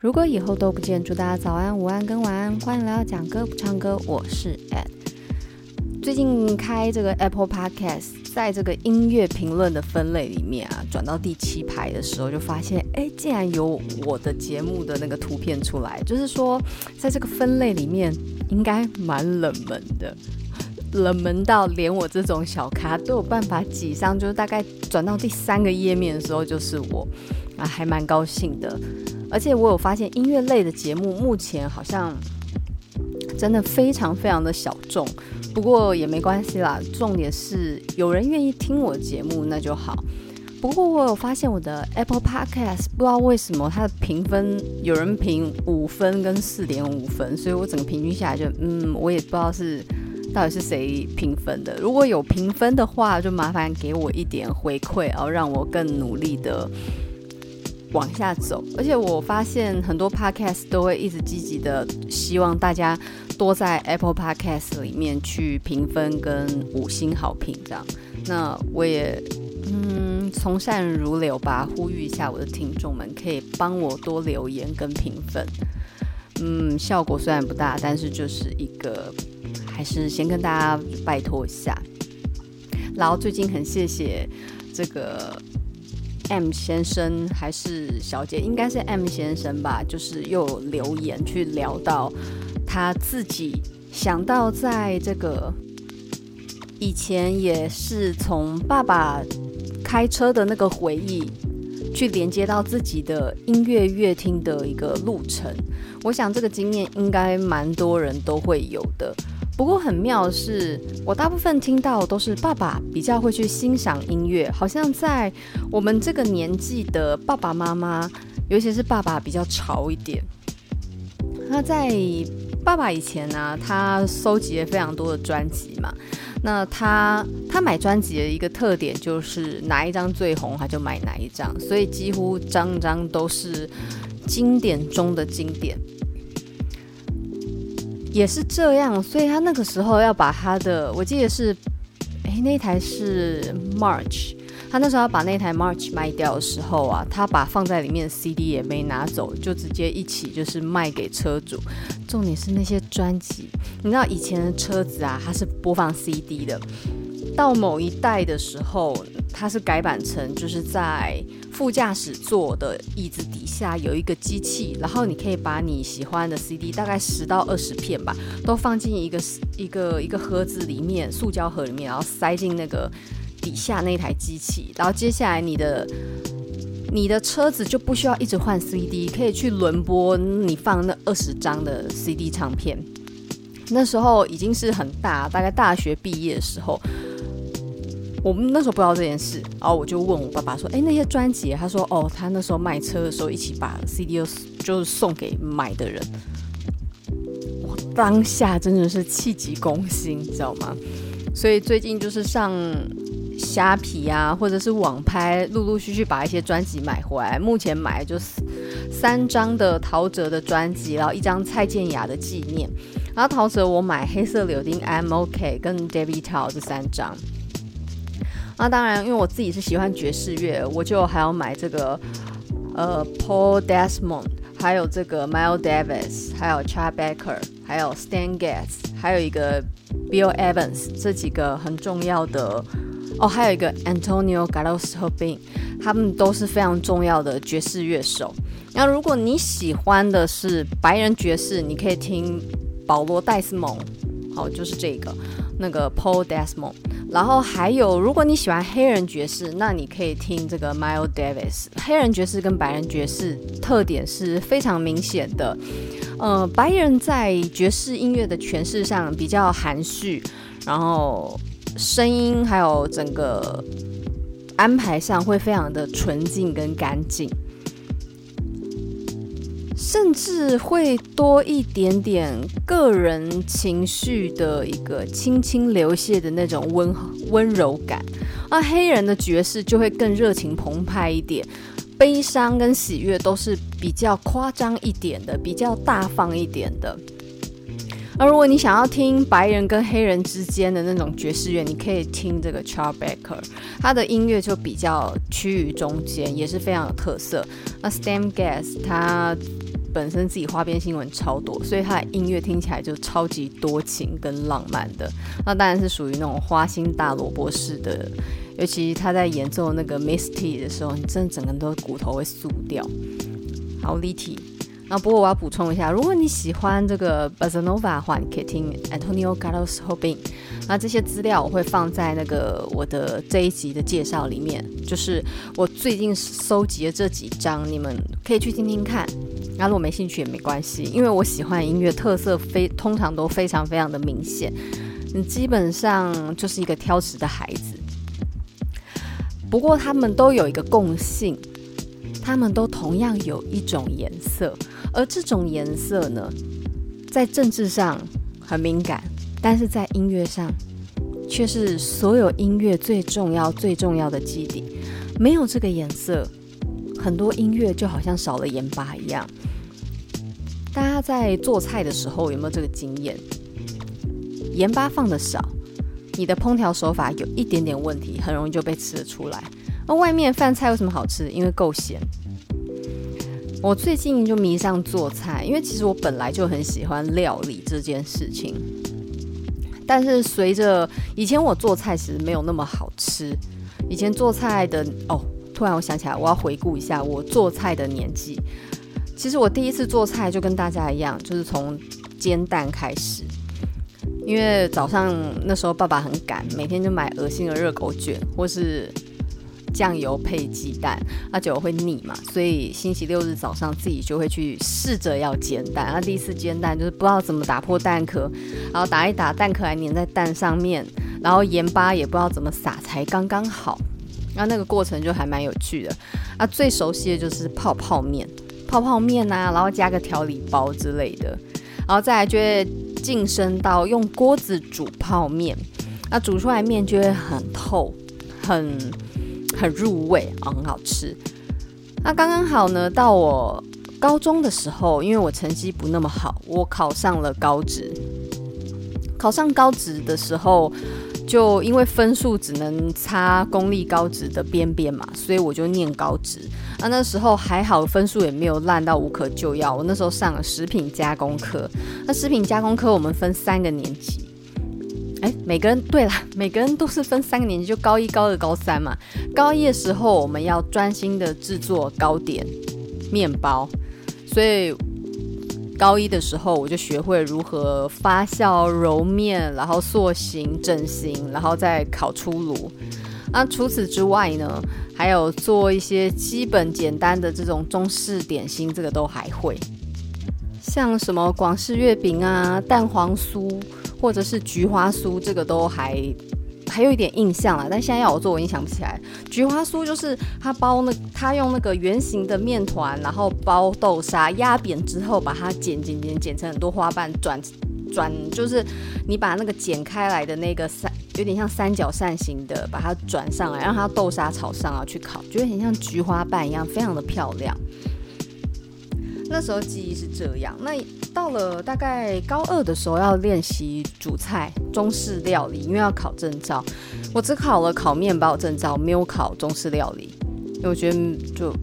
如果以后都不见，祝大家早安、午安跟晚安。欢迎来到讲歌不唱歌，我是 Ed。最近开这个 Apple Podcast，在这个音乐评论的分类里面啊，转到第七排的时候，就发现，哎，竟然有我的节目的那个图片出来，就是说，在这个分类里面，应该蛮冷门的，冷门到连我这种小咖都有办法挤上，就是大概转到第三个页面的时候，就是我，啊，还蛮高兴的。而且我有发现，音乐类的节目目前好像真的非常非常的小众，不过也没关系啦。重点是有人愿意听我节目，那就好。不过我有发现我的 Apple Podcast 不知道为什么它的评分有人评五分跟四点五分，所以我整个平均下来就嗯，我也不知道是到底是谁评分的。如果有评分的话，就麻烦给我一点回馈，然后让我更努力的。往下走，而且我发现很多 podcast 都会一直积极的希望大家多在 Apple Podcast 里面去评分跟五星好评，这样。那我也嗯从善如流吧，呼吁一下我的听众们，可以帮我多留言跟评分。嗯，效果虽然不大，但是就是一个，还是先跟大家拜托一下。然后最近很谢谢这个。M 先生还是小姐，应该是 M 先生吧，就是又留言去聊到他自己想到在这个以前也是从爸爸开车的那个回忆去连接到自己的音乐乐听的一个路程。我想这个经验应该蛮多人都会有的。不过很妙的是，我大部分听到都是爸爸比较会去欣赏音乐，好像在我们这个年纪的爸爸妈妈，尤其是爸爸比较潮一点。那在爸爸以前呢、他收集了非常多的专辑嘛。那他他买专辑的一个特点就是哪一张最红，他就买哪一张，所以几乎张张都是经典中的经典。也是这样，所以他那个时候要把他的，我记得是，诶，那台是 March，他那时候要把那台 March 卖掉的时候啊，他把放在里面的 CD 也没拿走，就直接一起就是卖给车主。重点是那些专辑，你知道以前的车子啊，它是播放 CD 的。到某一代的时候，它是改版成就是在副驾驶座的椅子底下有一个机器，然后你可以把你喜欢的 CD 大概十到二十片吧，都放进一个一个一个盒子里面，塑胶盒里面，然后塞进那个底下那台机器，然后接下来你的你的车子就不需要一直换 CD，可以去轮播你放那二十张的 CD 唱片。那时候已经是很大，大概大学毕业的时候。我们那时候不知道这件事，然后我就问我爸爸说：“哎，那些专辑？”他说：“哦，他那时候卖车的时候，一起把 CD 就是送给买的人。”我当下真的是气急攻心，你知道吗？所以最近就是上虾皮啊，或者是网拍，陆陆续续把一些专辑买回来。目前买就是三张的陶喆的专辑，然后一张蔡健雅的纪念。然后陶喆我买黑色柳丁、MOK 跟 David Tao 这三张。那当然，因为我自己是喜欢爵士乐，我就还要买这个呃 Paul Desmond，还有这个 Miles Davis，还有 Chet Baker，还有 Stan Getz，还有一个 Bill Evans，这几个很重要的哦，还有一个 Antonio Carlos Jobim，他们都是非常重要的爵士乐手。那如果你喜欢的是白人爵士，你可以听保罗戴斯蒙，好，就是这个那个 Paul Desmond。然后还有，如果你喜欢黑人爵士，那你可以听这个 Miles Davis。黑人爵士跟白人爵士特点是非常明显的。呃，白人在爵士音乐的诠释上比较含蓄，然后声音还有整个安排上会非常的纯净跟干净。甚至会多一点点个人情绪的一个轻轻流泻的那种温温柔感，而黑人的爵士就会更热情澎湃一点，悲伤跟喜悦都是比较夸张一点的，比较大方一点的。而如果你想要听白人跟黑人之间的那种爵士乐，你可以听这个 Charles Baker，他的音乐就比较趋于中间，也是非常有特色。那 Stam Getz 他本身自己花边新闻超多，所以他的音乐听起来就超级多情跟浪漫的。那当然是属于那种花心大萝卜式的，尤其他在演奏那个 Misty 的时候，你真的整个人都骨头会酥掉。好立体。那不过我要补充一下，如果你喜欢这个 Bossa Nova 的话，你可以听 Antonio Carlos Jobim。那这些资料我会放在那个我的这一集的介绍里面，就是我最近收集的这几张，你们可以去听听看。那如果没兴趣也没关系，因为我喜欢音乐特色非通常都非常非常的明显。你基本上就是一个挑食的孩子。不过他们都有一个共性。他们都同样有一种颜色，而这种颜色呢，在政治上很敏感，但是在音乐上却是所有音乐最重要、最重要的基底。没有这个颜色，很多音乐就好像少了盐巴一样。大家在做菜的时候有没有这个经验？盐巴放得少，你的烹调手法有一点点问题，很容易就被吃得出来。那外面饭菜为什么好吃？因为够咸。我最近就迷上做菜，因为其实我本来就很喜欢料理这件事情。但是随着以前我做菜其实没有那么好吃。以前做菜的哦，突然我想起来，我要回顾一下我做菜的年纪。其实我第一次做菜就跟大家一样，就是从煎蛋开始。因为早上那时候爸爸很赶，每天就买恶心的热狗卷，或是。酱油配鸡蛋，那就会腻嘛，所以星期六日早上自己就会去试着要煎蛋。那第一次煎蛋就是不知道怎么打破蛋壳，然后打一打蛋壳还粘在蛋上面，然后盐巴也不知道怎么撒才刚刚好。那那个过程就还蛮有趣的。啊，最熟悉的就是泡泡面，泡泡面啊，然后加个调理包之类的，然后再来就会晋升到用锅子煮泡面，那煮出来面就会很透，很。很入味，很好吃。那刚刚好呢，到我高中的时候，因为我成绩不那么好，我考上了高职。考上高职的时候，就因为分数只能差公立高职的边边嘛，所以我就念高职。那那时候还好，分数也没有烂到无可救药。我那时候上了食品加工科。那食品加工科我们分三个年级。哎，每个人对了，每个人都是分三个年级，就高一、高二、高三嘛。高一的时候，我们要专心的制作糕点、面包，所以高一的时候我就学会如何发酵、揉面，然后塑形、整形，然后再烤出炉。那除此之外呢，还有做一些基本简单的这种中式点心，这个都还会，像什么广式月饼啊、蛋黄酥。或者是菊花酥，这个都还还有一点印象了，但现在要我做，我已经想不起来。菊花酥就是它包那，它用那个圆形的面团，然后包豆沙，压扁之后把它剪剪剪剪成很多花瓣，转转就是你把那个剪开来的那个三，有点像三角扇形的，把它转上来，让它豆沙炒上啊去烤，觉得很像菊花瓣一样，非常的漂亮。那时候记忆是这样。那到了大概高二的时候，要练习煮菜，中式料理，因为要考证照。我只考了烤面包证照，没有考中式料理，因为我觉得就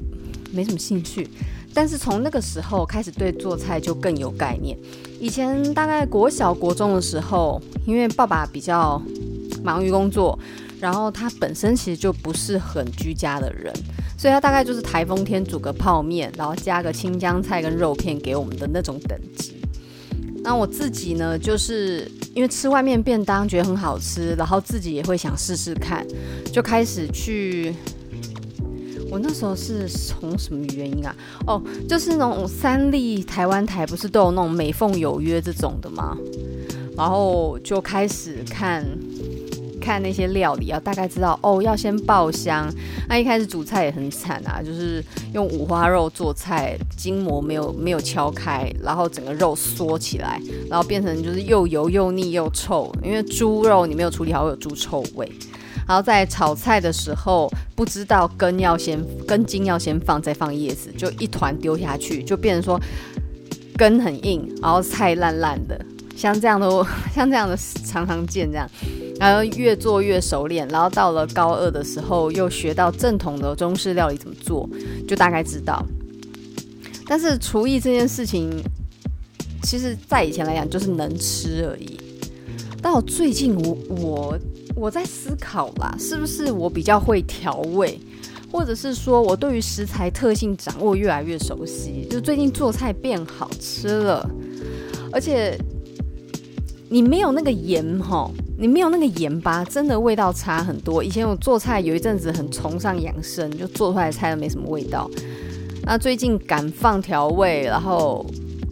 没什么兴趣。但是从那个时候开始，对做菜就更有概念。以前大概国小、国中的时候，因为爸爸比较忙于工作，然后他本身其实就不是很居家的人。所以它大概就是台风天煮个泡面，然后加个青江菜跟肉片给我们的那种等级。那我自己呢，就是因为吃外面便当觉得很好吃，然后自己也会想试试看，就开始去。我那时候是从什么原因啊？哦，就是那种三立台湾台不是都有那种美凤有约这种的吗？然后就开始看。看那些料理啊，大概知道哦，要先爆香。那一开始煮菜也很惨啊，就是用五花肉做菜，筋膜没有没有敲开，然后整个肉缩起来，然后变成就是又油又腻又臭。因为猪肉你没有处理好，会有猪臭味。然后在炒菜的时候，不知道根要先根茎要先放，再放叶子，就一团丢下去，就变成说根很硬，然后菜烂烂的。像这样的，像这样的常常见这样，然后越做越熟练，然后到了高二的时候又学到正统的中式料理怎么做，就大概知道。但是厨艺这件事情，其实在以前来讲就是能吃而已。到最近我我我在思考啦，是不是我比较会调味？或者是说我对于食材特性掌握越来越熟悉，就最近做菜变好吃了，而且你没有那个盐哈，你没有那个盐巴，真的味道差很多。以前我做菜有一阵子很崇尚养生，就做出来的菜都没什么味道。那最近敢放调味，然后。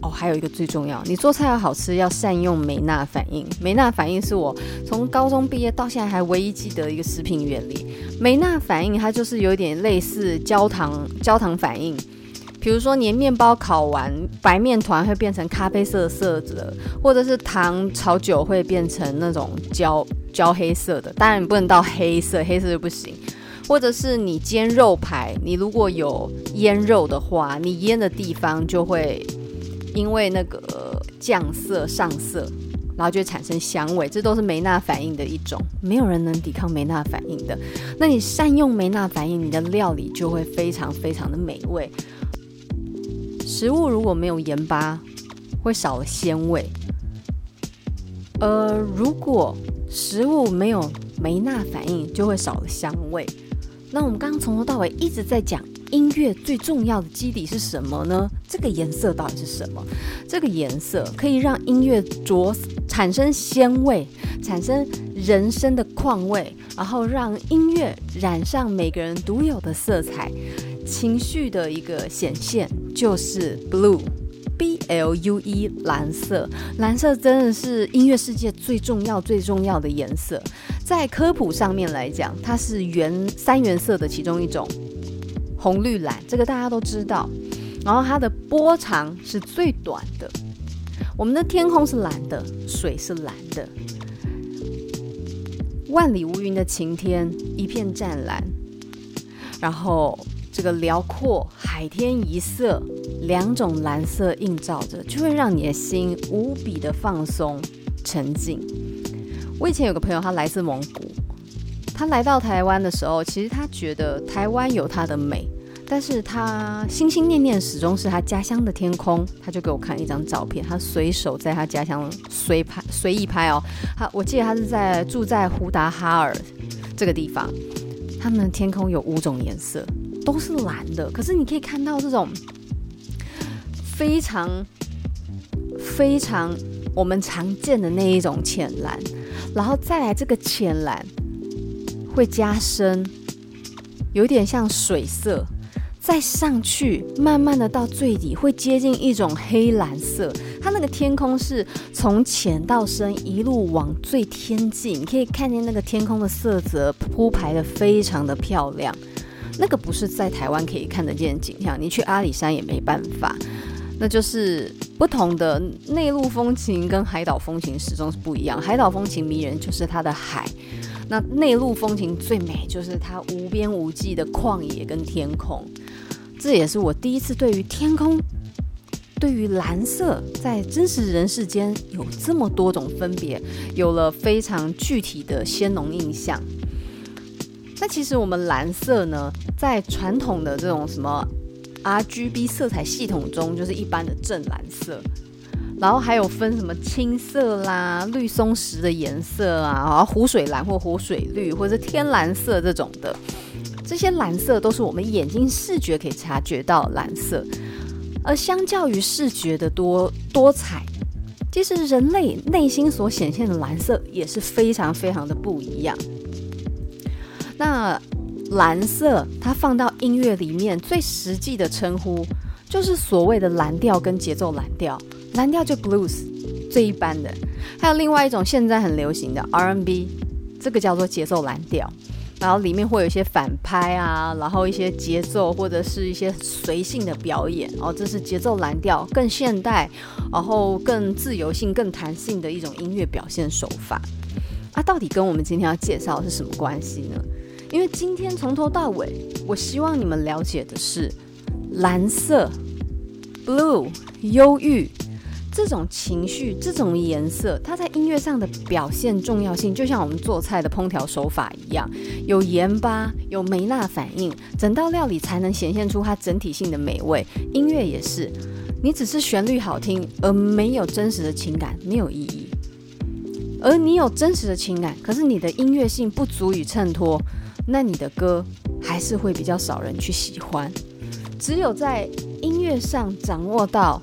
哦，还有一个最重要，你做菜要好吃，要善用美纳反应。美纳反应是我从高中毕业到现在还唯一记得一个食品原理。美纳反应它就是有点类似焦糖焦糖反应，比如说你面包烤完，白面团会变成咖啡色的色的，或者是糖炒久会变成那种焦焦黑色的，当然你不能到黑色，黑色就不行。或者是你煎肉排，你如果有腌肉的话，你腌的地方就会。因为那个酱色上色，然后就会产生香味，这都是梅纳反应的一种，没有人能抵抗梅纳反应的。那你善用梅纳反应，你的料理就会非常非常的美味。食物如果没有盐巴，会少了鲜味。呃，如果食物没有梅纳反应，就会少了香味。那我们刚刚从头到尾一直在讲。音乐最重要的基底是什么呢？这个颜色到底是什么？这个颜色可以让音乐着产生鲜味，产生人生的况味，然后让音乐染上每个人独有的色彩，情绪的一个显现就是 blue，B L U E，蓝色。蓝色真的是音乐世界最重要最重要的颜色，在科普上面来讲，它是原三原色的其中一种。红绿蓝，这个大家都知道。然后它的波长是最短的。我们的天空是蓝的，水是蓝的。万里无云的晴天，一片湛蓝。然后这个辽阔海天一色，两种蓝色映照着，就会让你的心无比的放松沉静。我以前有个朋友，他来自蒙古。他来到台湾的时候，其实他觉得台湾有它的美，但是他心心念念始终是他家乡的天空。他就给我看一张照片，他随手在他家乡随拍随意拍哦。他我记得他是在住在胡达哈尔这个地方，他们的天空有五种颜色，都是蓝的。可是你可以看到这种非常非常我们常见的那一种浅蓝，然后再来这个浅蓝。会加深，有点像水色，再上去，慢慢的到最底会接近一种黑蓝色。它那个天空是从浅到深，一路往最天际，你可以看见那个天空的色泽铺排的非常的漂亮。那个不是在台湾可以看得见的景象，你去阿里山也没办法。那就是不同的内陆风情跟海岛风情始终是不一样。海岛风情迷人就是它的海。那内陆风情最美，就是它无边无际的旷野跟天空。这也是我第一次对于天空，对于蓝色，在真实人世间有这么多种分别，有了非常具体的鲜浓印象。那其实我们蓝色呢，在传统的这种什么 RGB 色彩系统中，就是一般的正蓝色。然后还有分什么青色啦、绿松石的颜色啊，然后湖水蓝或湖水绿，或者是天蓝色这种的，这些蓝色都是我们眼睛视觉可以察觉到蓝色。而相较于视觉的多多彩，其实人类内心所显现的蓝色也是非常非常的不一样。那蓝色它放到音乐里面最实际的称呼，就是所谓的蓝调跟节奏蓝调。蓝调就 blues 最一般的，还有另外一种现在很流行的 R&B，这个叫做节奏蓝调，然后里面会有一些反拍啊，然后一些节奏或者是一些随性的表演哦，这是节奏蓝调更现代，然后更自由性、更弹性的一种音乐表现手法。啊，到底跟我们今天要介绍的是什么关系呢？因为今天从头到尾，我希望你们了解的是蓝色 blue 忧郁。这种情绪、这种颜色，它在音乐上的表现重要性，就像我们做菜的烹调手法一样，有盐巴，有梅纳反应，整道料理才能显现出它整体性的美味。音乐也是，你只是旋律好听，而没有真实的情感，没有意义。而你有真实的情感，可是你的音乐性不足以衬托，那你的歌还是会比较少人去喜欢。只有在音乐上掌握到。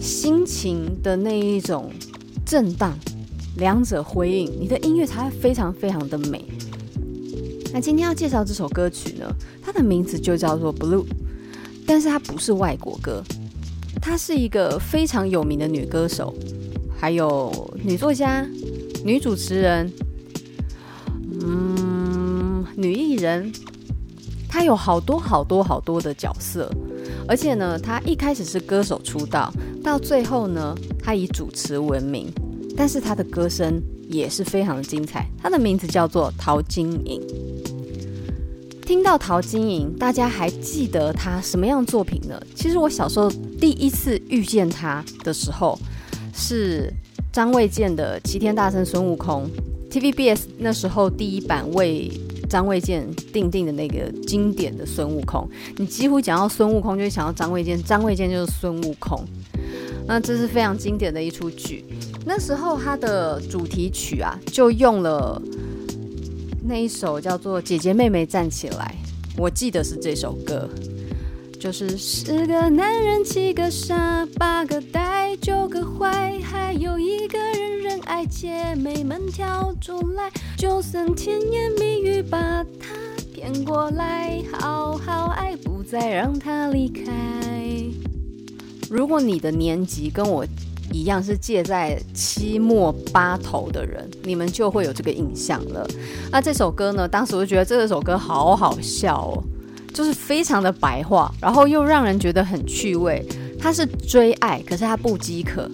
心情的那一种震荡，两者回应，你的音乐才会非常非常的美。那今天要介绍这首歌曲呢，它的名字就叫做《Blue》，但是它不是外国歌，它是一个非常有名的女歌手，还有女作家、女主持人，嗯，女艺人，她有好多好多好多的角色。而且呢，她一开始是歌手出道，到最后呢，她以主持闻名。但是她的歌声也是非常的精彩。她的名字叫做陶晶莹。听到陶晶莹，大家还记得她什么样作品呢？其实我小时候第一次遇见她的时候，是张卫健的《齐天大圣孙悟空》，TVBS 那时候第一版为。张卫健定定的那个经典的孙悟空，你几乎讲到孙悟空就会想到张卫健，张卫健就是孙悟空。那这是非常经典的一出剧。那时候他的主题曲啊，就用了那一首叫做《姐姐妹妹站起来》，我记得是这首歌，就是十个男人七个傻，八个呆，九个坏，还有一个人人爱，姐妹们跳出来。就算甜言蜜语把他骗过来，好好爱，不再让他离开。如果你的年纪跟我一样是介在七末八头的人，你们就会有这个印象了。那这首歌呢？当时我就觉得这首歌好好笑哦，就是非常的白话，然后又让人觉得很趣味。它是追爱，可是它不饥渴。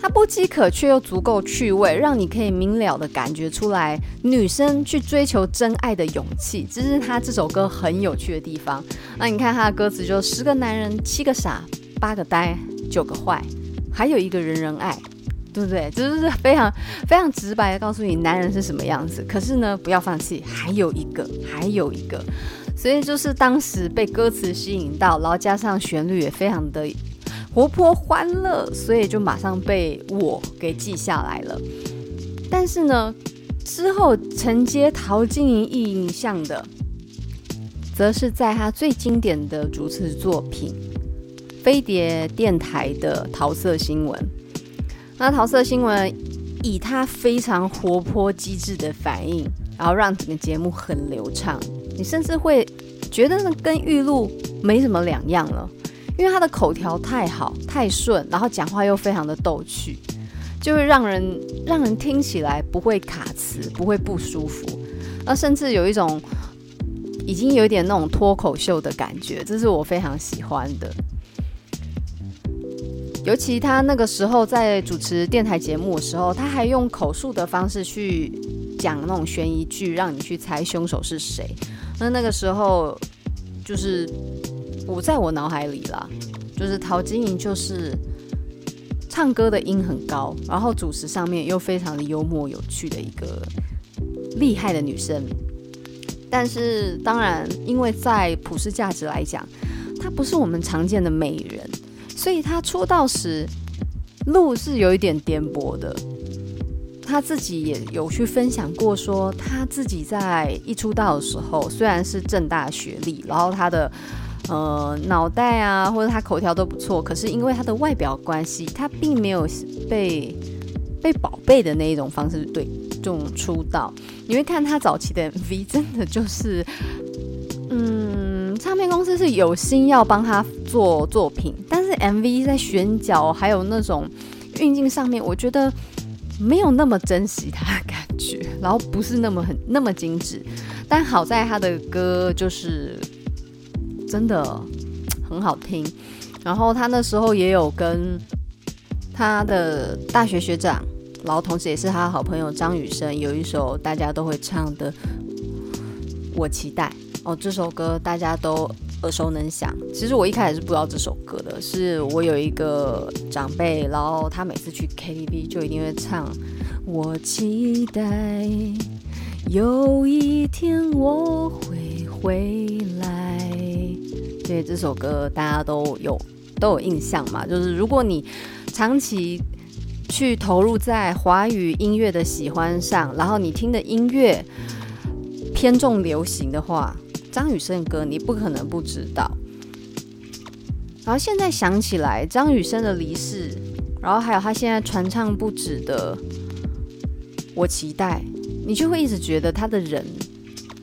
它不饥渴，却又足够趣味，让你可以明了的感觉出来女生去追求真爱的勇气，这是他这首歌很有趣的地方。那你看他的歌词就，就十个男人，七个傻，八个呆，九个坏，还有一个人人爱，对不对？这就是非常非常直白的告诉你男人是什么样子。可是呢，不要放弃，还有一个，还有一个。所以就是当时被歌词吸引到，然后加上旋律也非常的。活泼欢乐，所以就马上被我给记下来了。但是呢，之后承接陶晶莹印象的，则是在他最经典的主持作品——飞碟电台的桃色新闻。那桃色新闻以他非常活泼机智的反应，然后让整个节目很流畅，你甚至会觉得跟玉露没什么两样了。因为他的口条太好太顺，然后讲话又非常的逗趣，就会让人让人听起来不会卡词，不会不舒服，那甚至有一种已经有点那种脱口秀的感觉，这是我非常喜欢的。尤其他那个时候在主持电台节目的时候，他还用口述的方式去讲那种悬疑剧，让你去猜凶手是谁。那那个时候就是。我在我脑海里啦，就是陶晶莹，就是唱歌的音很高，然后主持上面又非常的幽默有趣的一个厉害的女生。但是当然，因为在普世价值来讲，她不是我们常见的美人，所以她出道时路是有一点颠簸的。他自己也有去分享过，说他自己在一出道的时候，虽然是正大学历，然后他的。呃，脑袋啊，或者他口条都不错，可是因为他的外表关系，他并没有被被宝贝的那一种方式对这种出道。你会看他早期的 MV，真的就是，嗯，唱片公司是有心要帮他做作品，但是 MV 在选角还有那种运镜上面，我觉得没有那么珍惜他的感觉，然后不是那么很那么精致。但好在他的歌就是。真的很好听，然后他那时候也有跟他的大学学长，然后同时也是他的好朋友张雨生，有一首大家都会唱的《我期待》哦，这首歌大家都耳熟能详。其实我一开始是不知道这首歌的，是我有一个长辈，然后他每次去 KTV 就一定会唱。我期待有一天我会回来。对，这首歌大家都有都有印象嘛？就是如果你长期去投入在华语音乐的喜欢上，然后你听的音乐偏重流行的话。张雨生的歌你不可能不知道，然后现在想起来张雨生的离世，然后还有他现在传唱不止的《我期待》，你就会一直觉得他的人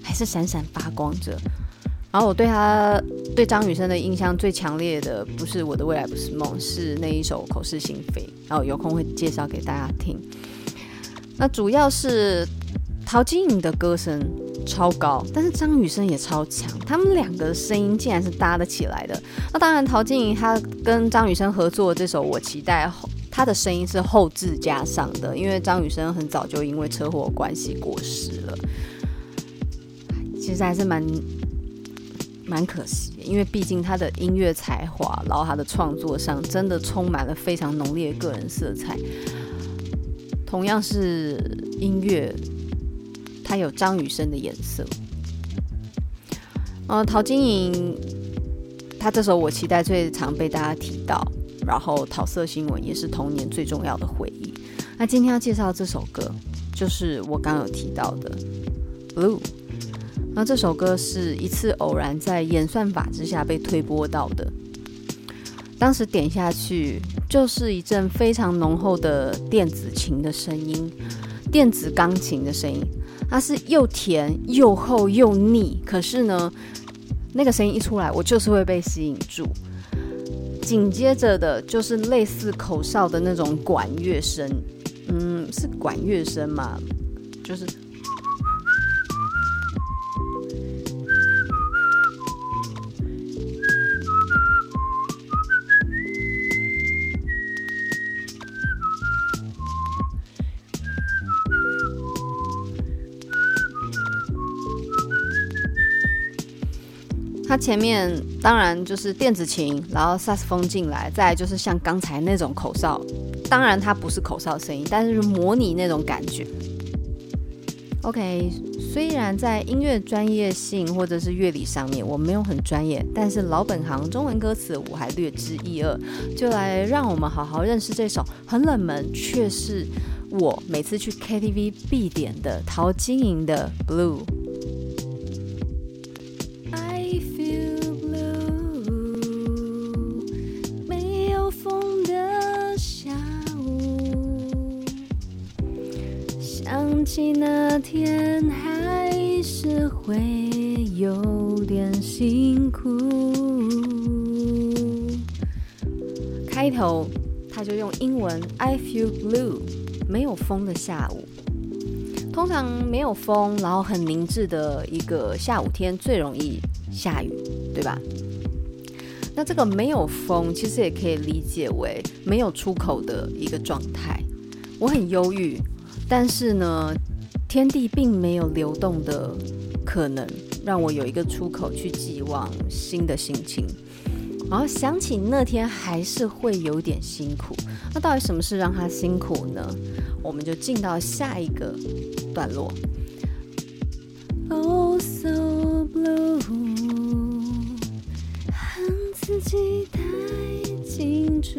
还是闪闪发光着。然后我对他对张雨生的印象最强烈的，不是《我的未来不是梦》，是那一首《口是心非》，然后有空会介绍给大家听。那主要是陶晶莹的歌声。超高，但是张雨生也超强，他们两个声音竟然是搭得起来的。那当然，陶晶莹她跟张雨生合作这首《我期待》，后她的声音是后置加上的，因为张雨生很早就因为车祸关系过世了。其实还是蛮蛮可惜，因为毕竟他的音乐才华，然后他的创作上真的充满了非常浓烈的个人色彩。同样是音乐。他有张雨生的颜色，呃，陶晶莹，他这首我期待最常被大家提到，然后桃色新闻也是童年最重要的回忆。那今天要介绍这首歌，就是我刚有提到的《Blue》。那这首歌是一次偶然在演算法之下被推播到的，当时点下去就是一阵非常浓厚的电子琴的声音，电子钢琴的声音。它是又甜又厚又腻，可是呢，那个声音一出来，我就是会被吸引住。紧接着的就是类似口哨的那种管乐声，嗯，是管乐声嘛？就是。它前面当然就是电子琴，然后萨斯风进来，再来就是像刚才那种口哨。当然它不是口哨声音，但是模拟那种感觉。OK，虽然在音乐专业性或者是乐理上面我没有很专业，但是老本行中文歌词我还略知一二。就来让我们好好认识这首很冷门，却是我每次去 KTV 必点的陶晶莹的《Blue》。就用英文 I feel blue，没有风的下午。通常没有风，然后很明智的一个下午天最容易下雨，对吧？那这个没有风，其实也可以理解为没有出口的一个状态。我很忧郁。但是呢，天地并没有流动的可能，让我有一个出口去寄望新的心情。然后想起那天还是会有点辛苦。那到底什么事让他辛苦呢？我们就进到下一个段落。Oh so blue，恨自己太清楚，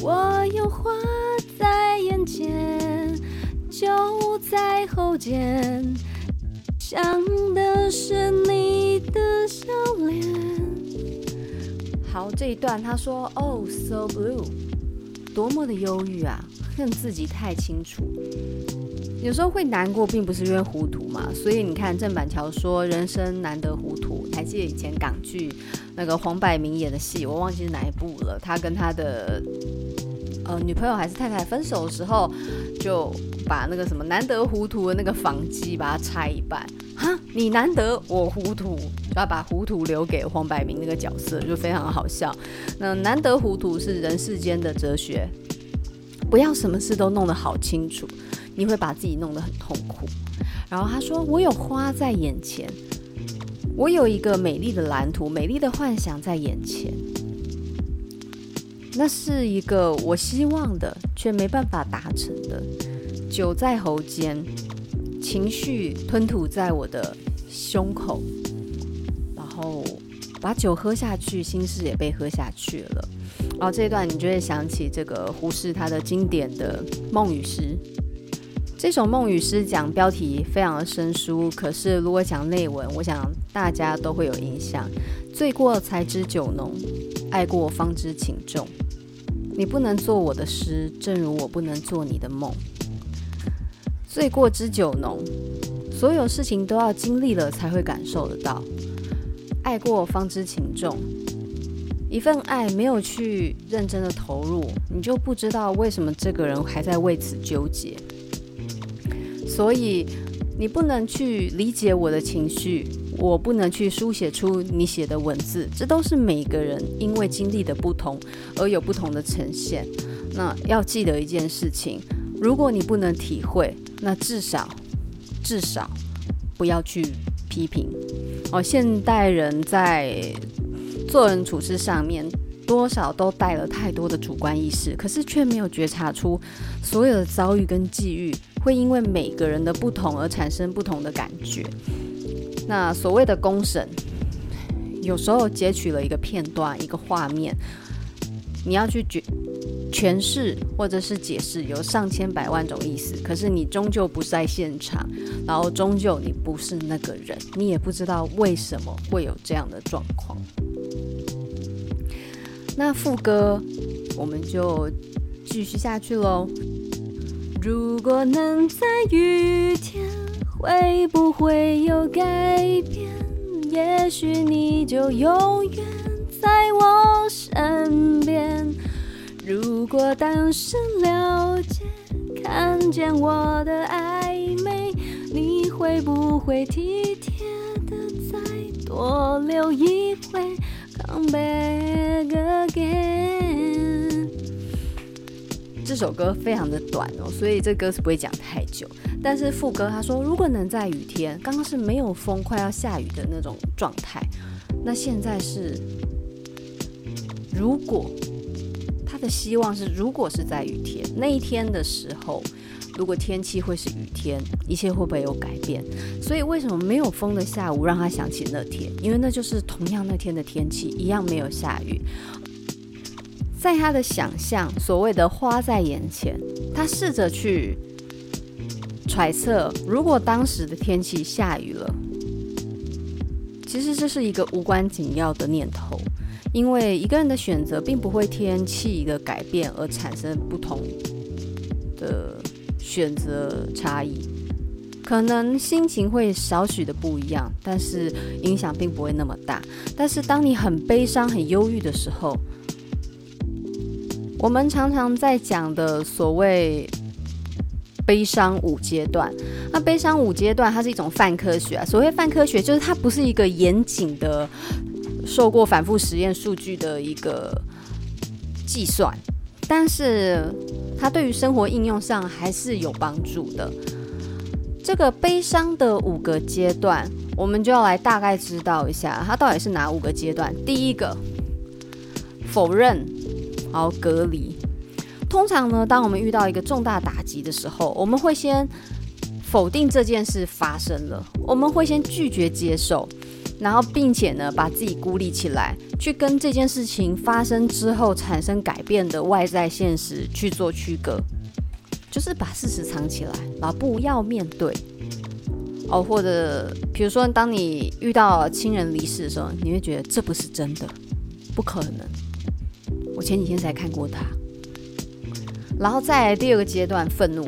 我有花。在眼前，就在后间，想的是你的笑脸。好，这一段他说：“Oh, so blue，多么的忧郁啊，恨自己太清楚。有时候会难过，并不是因为糊涂嘛。所以你看，郑板桥说人生难得糊涂。还记得以前港剧那个黄百鸣演的戏，我忘记是哪一部了。他跟他的。”呃，女朋友还是太太分手的时候，就把那个什么难得糊涂的那个房基把它拆一半，哈，你难得我糊涂，要把糊涂留给黄百鸣那个角色，就非常好笑。那难得糊涂是人世间的哲学，不要什么事都弄得好清楚，你会把自己弄得很痛苦。然后他说，我有花在眼前，我有一个美丽的蓝图、美丽的幻想在眼前，那是一个我希望的，却没办法达成的。酒在喉间，情绪吞吐在我的胸口，然后把酒喝下去，心事也被喝下去了。然后这一段你就会想起这个胡适他的经典的梦与诗。这首梦与诗讲标题非常的生疏，可是如果讲内文，我想大家都会有印象。醉过才知酒浓，爱过方知情重。你不能做我的诗，正如我不能做你的梦。醉过知酒浓，所有事情都要经历了才会感受得到。爱过方知情重，一份爱没有去认真的投入，你就不知道为什么这个人还在为此纠结。所以，你不能去理解我的情绪，我不能去书写出你写的文字，这都是每个人因为经历的不同而有不同的呈现。那要记得一件事情，如果你不能体会，那至少至少不要去批评。哦，现代人在做人处事上面，多少都带了太多的主观意识，可是却没有觉察出所有的遭遇跟际遇。会因为每个人的不同而产生不同的感觉。那所谓的公审，有时候截取了一个片段、一个画面，你要去觉诠释或者是解释，有上千百万种意思。可是你终究不在现场，然后终究你不是那个人，你也不知道为什么会有这样的状况。那副歌我们就继续下去喽。如果能在雨天，会不会有改变？也许你就永远在我身边。如果当时了解，看见我的暧昧，你会不会体贴的再多留一回？Come back again。这首歌非常的短哦，所以这歌是不会讲太久。但是副歌他说，如果能在雨天，刚刚是没有风，快要下雨的那种状态，那现在是如果的希望是，如果是在雨天那一天的时候，如果天气会是雨天，一切会不会有改变？所以为什么没有风的下午让他想起那天？因为那就是同样那天的天气，一样没有下雨。在他的想象，所谓的花在眼前，他试着去揣测，如果当时的天气下雨了，其实这是一个无关紧要的念头，因为一个人的选择并不会天气的改变而产生不同的选择差异，可能心情会少许的不一样，但是影响并不会那么大。但是当你很悲伤、很忧郁的时候，我们常常在讲的所谓悲伤五阶段，那悲伤五阶段它是一种泛科学啊。所谓泛科学，就是它不是一个严谨的、受过反复实验数据的一个计算，但是它对于生活应用上还是有帮助的。这个悲伤的五个阶段，我们就要来大概知道一下，它到底是哪五个阶段。第一个，否认。然后隔离。通常呢，当我们遇到一个重大打击的时候，我们会先否定这件事发生了，我们会先拒绝接受，然后并且呢，把自己孤立起来，去跟这件事情发生之后产生改变的外在现实去做区隔，就是把事实藏起来，然后不要面对。哦，或者比如说，当你遇到亲人离世的时候，你会觉得这不是真的，不可能。我前几天才看过他，然后再第二个阶段，愤怒，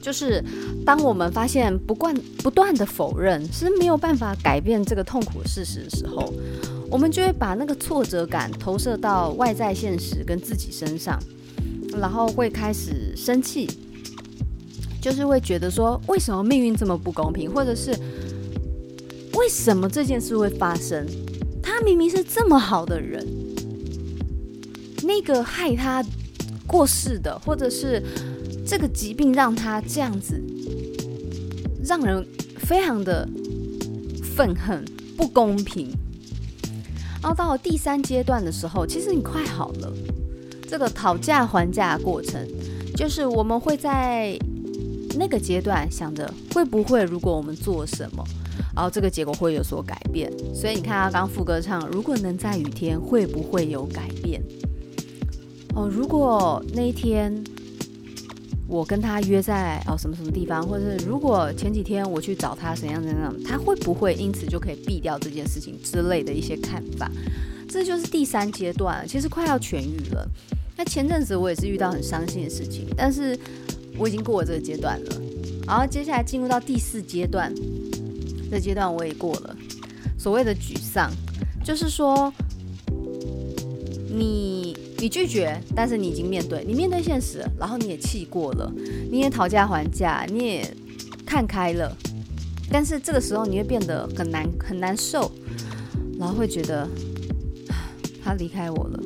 就是当我们发现不断不断的否认是没有办法改变这个痛苦事实的时候，我们就会把那个挫折感投射到外在现实跟自己身上，然后会开始生气，就是会觉得说，为什么命运这么不公平，或者是为什么这件事会发生？他明明是这么好的人。那个害他过世的，或者是这个疾病让他这样子，让人非常的愤恨，不公平。然后到了第三阶段的时候，其实你快好了。这个讨价还价过程，就是我们会在那个阶段想着会不会，如果我们做什么，然后这个结果会有所改变。所以你看他刚副歌唱，如果能在雨天，会不会有改变？哦，如果那一天我跟他约在哦什么什么地方，或者是如果前几天我去找他怎样怎样，他会不会因此就可以避掉这件事情之类的一些看法？这就是第三阶段，其实快要痊愈了。那前阵子我也是遇到很伤心的事情，但是我已经过了这个阶段了。然后接下来进入到第四阶段，这阶段我也过了。所谓的沮丧，就是说你你拒绝，但是你已经面对，你面对现实，然后你也气过了，你也讨价还价，你也看开了，但是这个时候你会变得很难很难受，然后会觉得。他离开我了，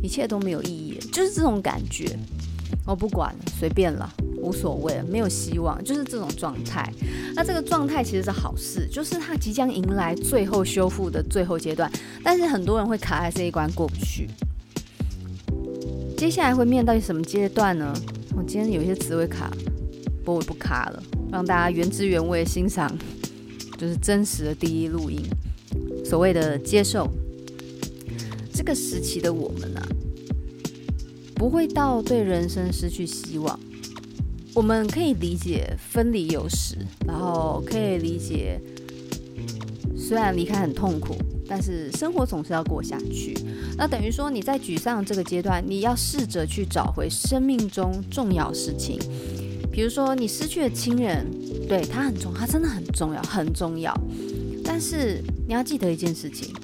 一切都没有意义，就是这种感觉。我不管了，随便了，无所谓，没有希望，就是这种状态。那这个状态其实是好事，就是他即将迎来最后修复的最后阶段。但是很多人会卡在这一关过不去。接下来会面到什么阶段呢？我今天有些词汇卡，不过我不卡了，让大家原汁原味欣赏，就是真实的第一录音。所谓的接受。这个时期的我们啊，不会到对人生失去希望。我们可以理解分离有时，然后可以理解，虽然离开很痛苦，但是生活总是要过下去。那等于说你在沮丧这个阶段，你要试着去找回生命中重要事情。比如说你失去了亲人，对，他很重要，他真的很重要，很重要。但是你要记得一件事情。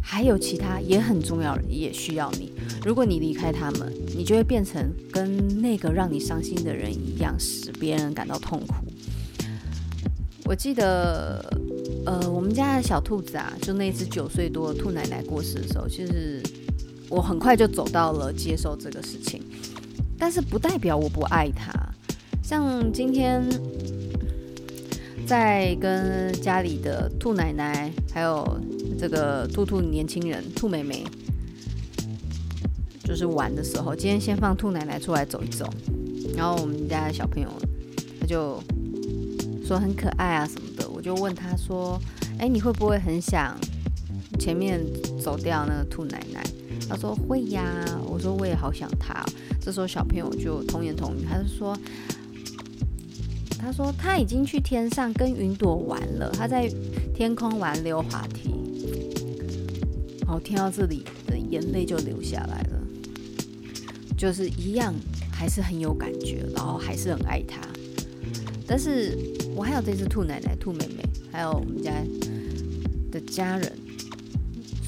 还有其他也很重要的也需要你。如果你离开他们，你就会变成跟那个让你伤心的人一样，使别人感到痛苦。我记得，呃，我们家的小兔子啊，就那只九岁多的兔奶奶过世的时候，其实我很快就走到了接受这个事情，但是不代表我不爱它。像今天在跟家里的兔奶奶还有。这个兔兔年轻人兔妹妹，就是玩的时候，今天先放兔奶奶出来走一走，然后我们家的小朋友他就说很可爱啊什么的，就问他说：“哎，你会不会很想前面走掉那个兔奶奶？”他说：“会呀。”我说：“我也好想他。”这时候小朋友就童言童语，他就说：“他说他已经去天上跟云朵玩了，他在天空玩溜滑梯。”然后听到这里的眼泪就流下来了，就是一样，还是很有感觉，然后还是很爱他。但是我还有这只兔奶奶、兔妹妹，还有我们家的家人，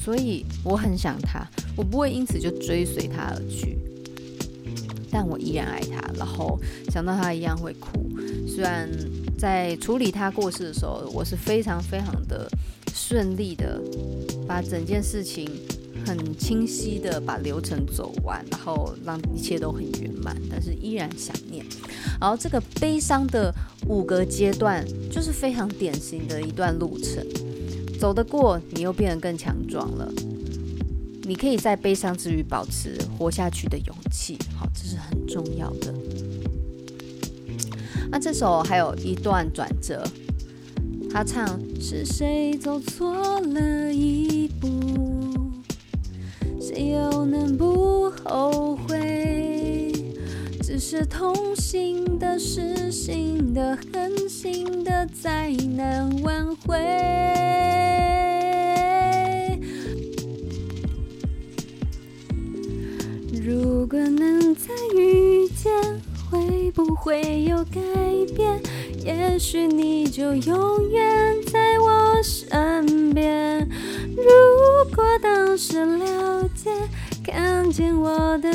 所以我很想他，我不会因此就追随他而去，但我依然爱他。然后想到他一样会哭，虽然在处理他过世的时候，我是非常非常的。顺利的把整件事情很清晰的把流程走完，然后让一切都很圆满，但是依然想。然后这个悲伤的五个阶段，就是非常典型的一段路程。走得过，你又变得更强壮了。你可以在悲伤之余保持活下去的勇气，好，这是很重要的。那这首还有一段转折。他唱：是谁走错了一步？谁又能不后？是痛心的、失心的、狠心的，再难挽回。如果能再遇见，会不会有改变？也许你就永远在我身边。如果当时了解，看见我的，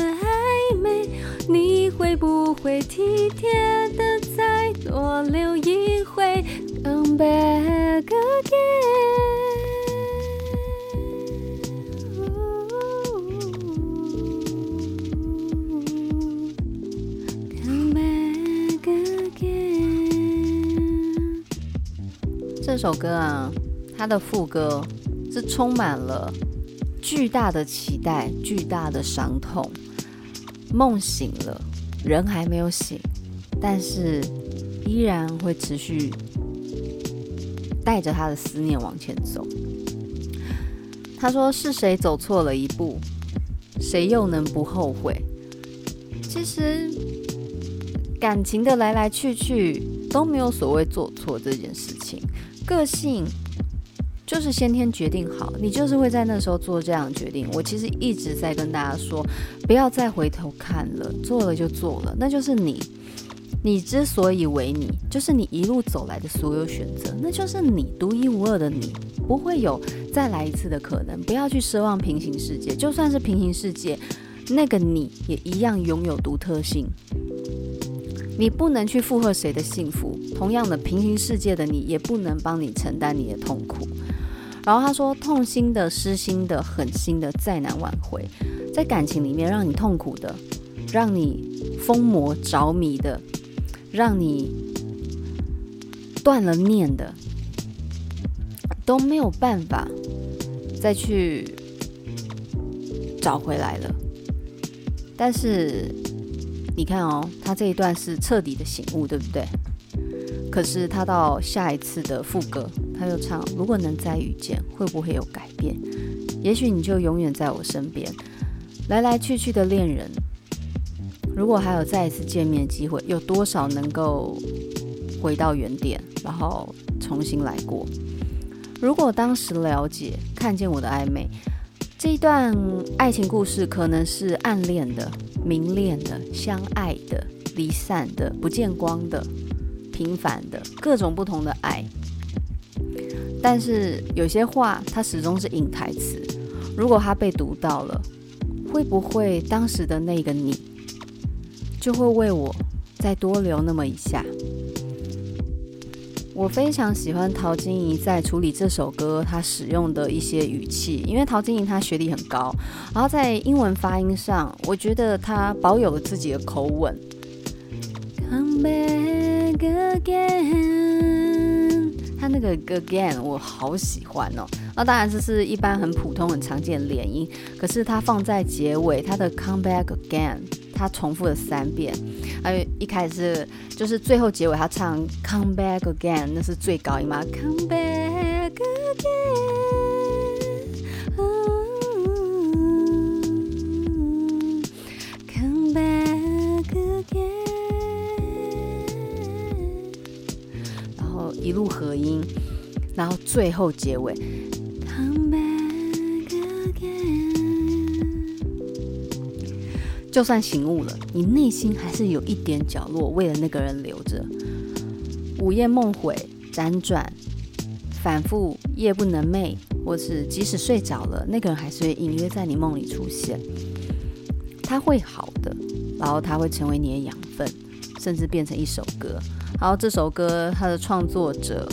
会不会体贴的再多留一回？Come back again。这这首歌啊，它的副歌是充满了巨大的期待、巨大的伤痛。梦醒了，人还没有醒，但是依然会持续带着他的思念往前走。他说：“是谁走错了一步？谁又能不后悔？”其实感情的来来去去都没有所谓做错这件事情，个性。就是先天决定好，你就是会在那时候做这样的决定。我其实一直在跟大家说，不要再回头看了，做了就做了，那就是你。你之所以为你，就是你一路走来的所有选择，那就是你独一无二的你，不会有再来一次的可能。不要去奢望平行世界，就算是平行世界，那个你也一样拥有独特性。你不能去附和谁的幸福，同样的平行世界的你也不能帮你承担你的痛苦。然后他说：“痛心的、失心的、狠心的，再难挽回。在感情里面，让你痛苦的，让你疯魔着迷的，让你断了念的，都没有办法再去找回来了。但是你看哦，他这一段是彻底的醒悟，对不对？可是他到下一次的副歌。”他又唱：“如果能再遇见，会不会有改变？也许你就永远在我身边。来来去去的恋人，如果还有再一次见面机会，有多少能够回到原点，然后重新来过？如果当时了解，看见我的暧昧，这一段爱情故事可能是暗恋的、明恋的、相爱的、离散的、不见光的、平凡的，各种不同的爱。”但是有些话，它始终是隐台词。如果它被读到了，会不会当时的那个你，就会为我再多留那么一下？我非常喜欢陶晶莹在处理这首歌，她使用的一些语气，因为陶晶莹她学历很高，然后在英文发音上，我觉得她保有了自己的口吻。Come back again. 他那个 again 我好喜欢哦，那当然这是一般很普通很常见的连音，可是它放在结尾，它的 come back again，它重复了三遍，还有一开始就是最后结尾他唱 come back again，那是最高音嘛，come back again 一路合音，然后最后结尾。就算醒悟了，你内心还是有一点角落为了那个人留着。午夜梦回，辗转反复，夜不能寐，或是即使睡着了，那个人还是会隐约在你梦里出现。他会好的，然后他会成为你的养分，甚至变成一首歌。然后这首歌它的创作者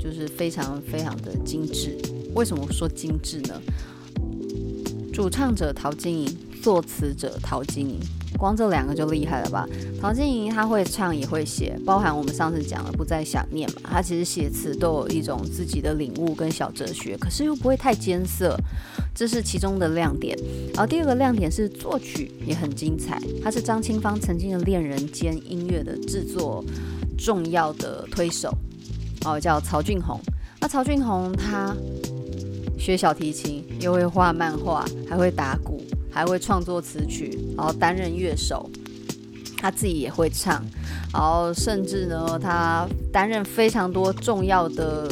就是非常非常的精致。为什么说精致呢？主唱者陶晶莹，作词者陶晶莹，光这两个就厉害了吧？陶晶莹她会唱也会写，包含我们上次讲的不再想念嘛，她其实写词都有一种自己的领悟跟小哲学，可是又不会太艰涩，这是其中的亮点。然后第二个亮点是作曲也很精彩，他是张清芳曾经的恋人兼音乐的制作。重要的推手哦，叫曹俊宏。那曹俊宏他学小提琴，又会画漫画，还会打鼓，还会创作词曲，然后担任乐手。他自己也会唱，然后甚至呢，他担任非常多重要的。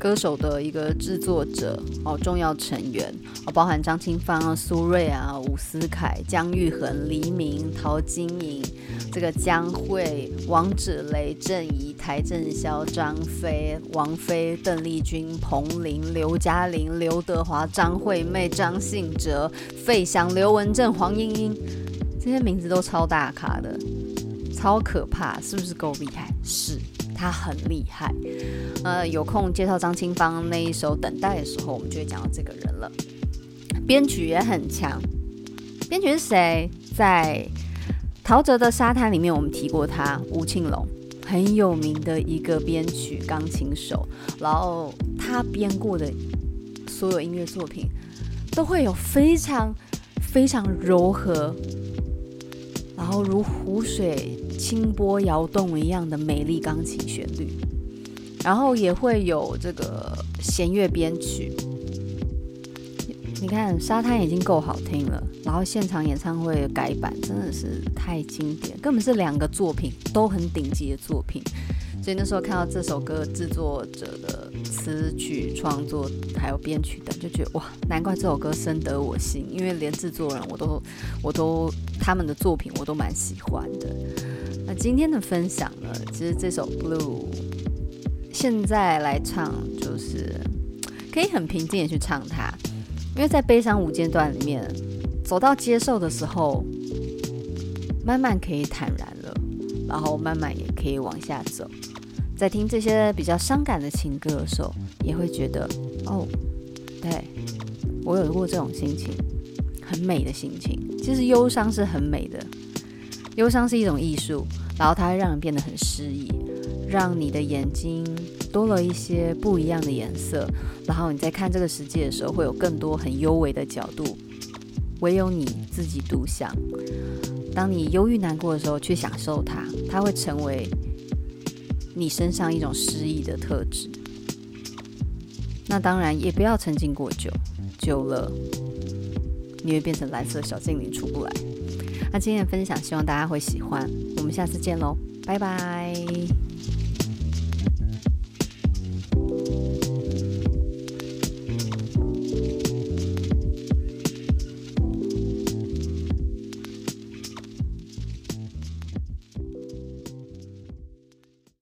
歌手的一个制作者哦，重要成员哦，包含张清芳啊、苏芮啊、伍思凯、姜育恒、黎明、陶晶莹，这个江蕙、王芷蕾、郑怡、邰正宵、张飞、王菲、邓丽君、彭羚、刘嘉玲、刘德华、张惠妹、张信哲、费翔、刘文正、黄莺莺，这些名字都超大咖的，超可怕，是不是够厉害？是。他很厉害，呃，有空介绍张清芳那一首《等待》的时候，我们就会讲到这个人了。编曲也很强，编曲是谁？在陶喆的沙滩里面，我们提过他，吴庆隆，很有名的一个编曲钢琴手，然后他编过的所有音乐作品都会有非常非常柔和，然后如湖水清波摇动一样的美丽钢琴旋律，然后也会有这个弦乐编曲。你看，沙滩已经够好听了，然后现场演唱会改版真的是太经典，根本是两个作品都很顶级的作品。所以那时候看到这首歌制作者的词曲创作还有编曲等，就觉得哇，难怪这首歌深得我心，因为连制作人我都我都他们的作品我都蛮喜欢的。那今天的分享呢，其实这首 Blue 现在来唱就是可以很平静的去唱它。因为在悲伤无间段里面，走到接受的时候，慢慢可以坦然了，然后慢慢也可以往下走。在听这些比较伤感的情歌的时候，也会觉得，哦，对，我有过这种心情，很美的心情。其实忧伤是很美的，忧伤是一种艺术，然后它会让人变得很诗意，让你的眼睛。多了一些不一样的颜色，然后你在看这个世界的时候，会有更多很幽微的角度，唯有你自己独享。当你忧郁难过的时候，去享受它，它会成为你身上一种诗意的特质。那当然也不要沉浸过久，久了你会变成蓝色小精灵出不来。那今天的分享，希望大家会喜欢。我们下次见喽，拜拜。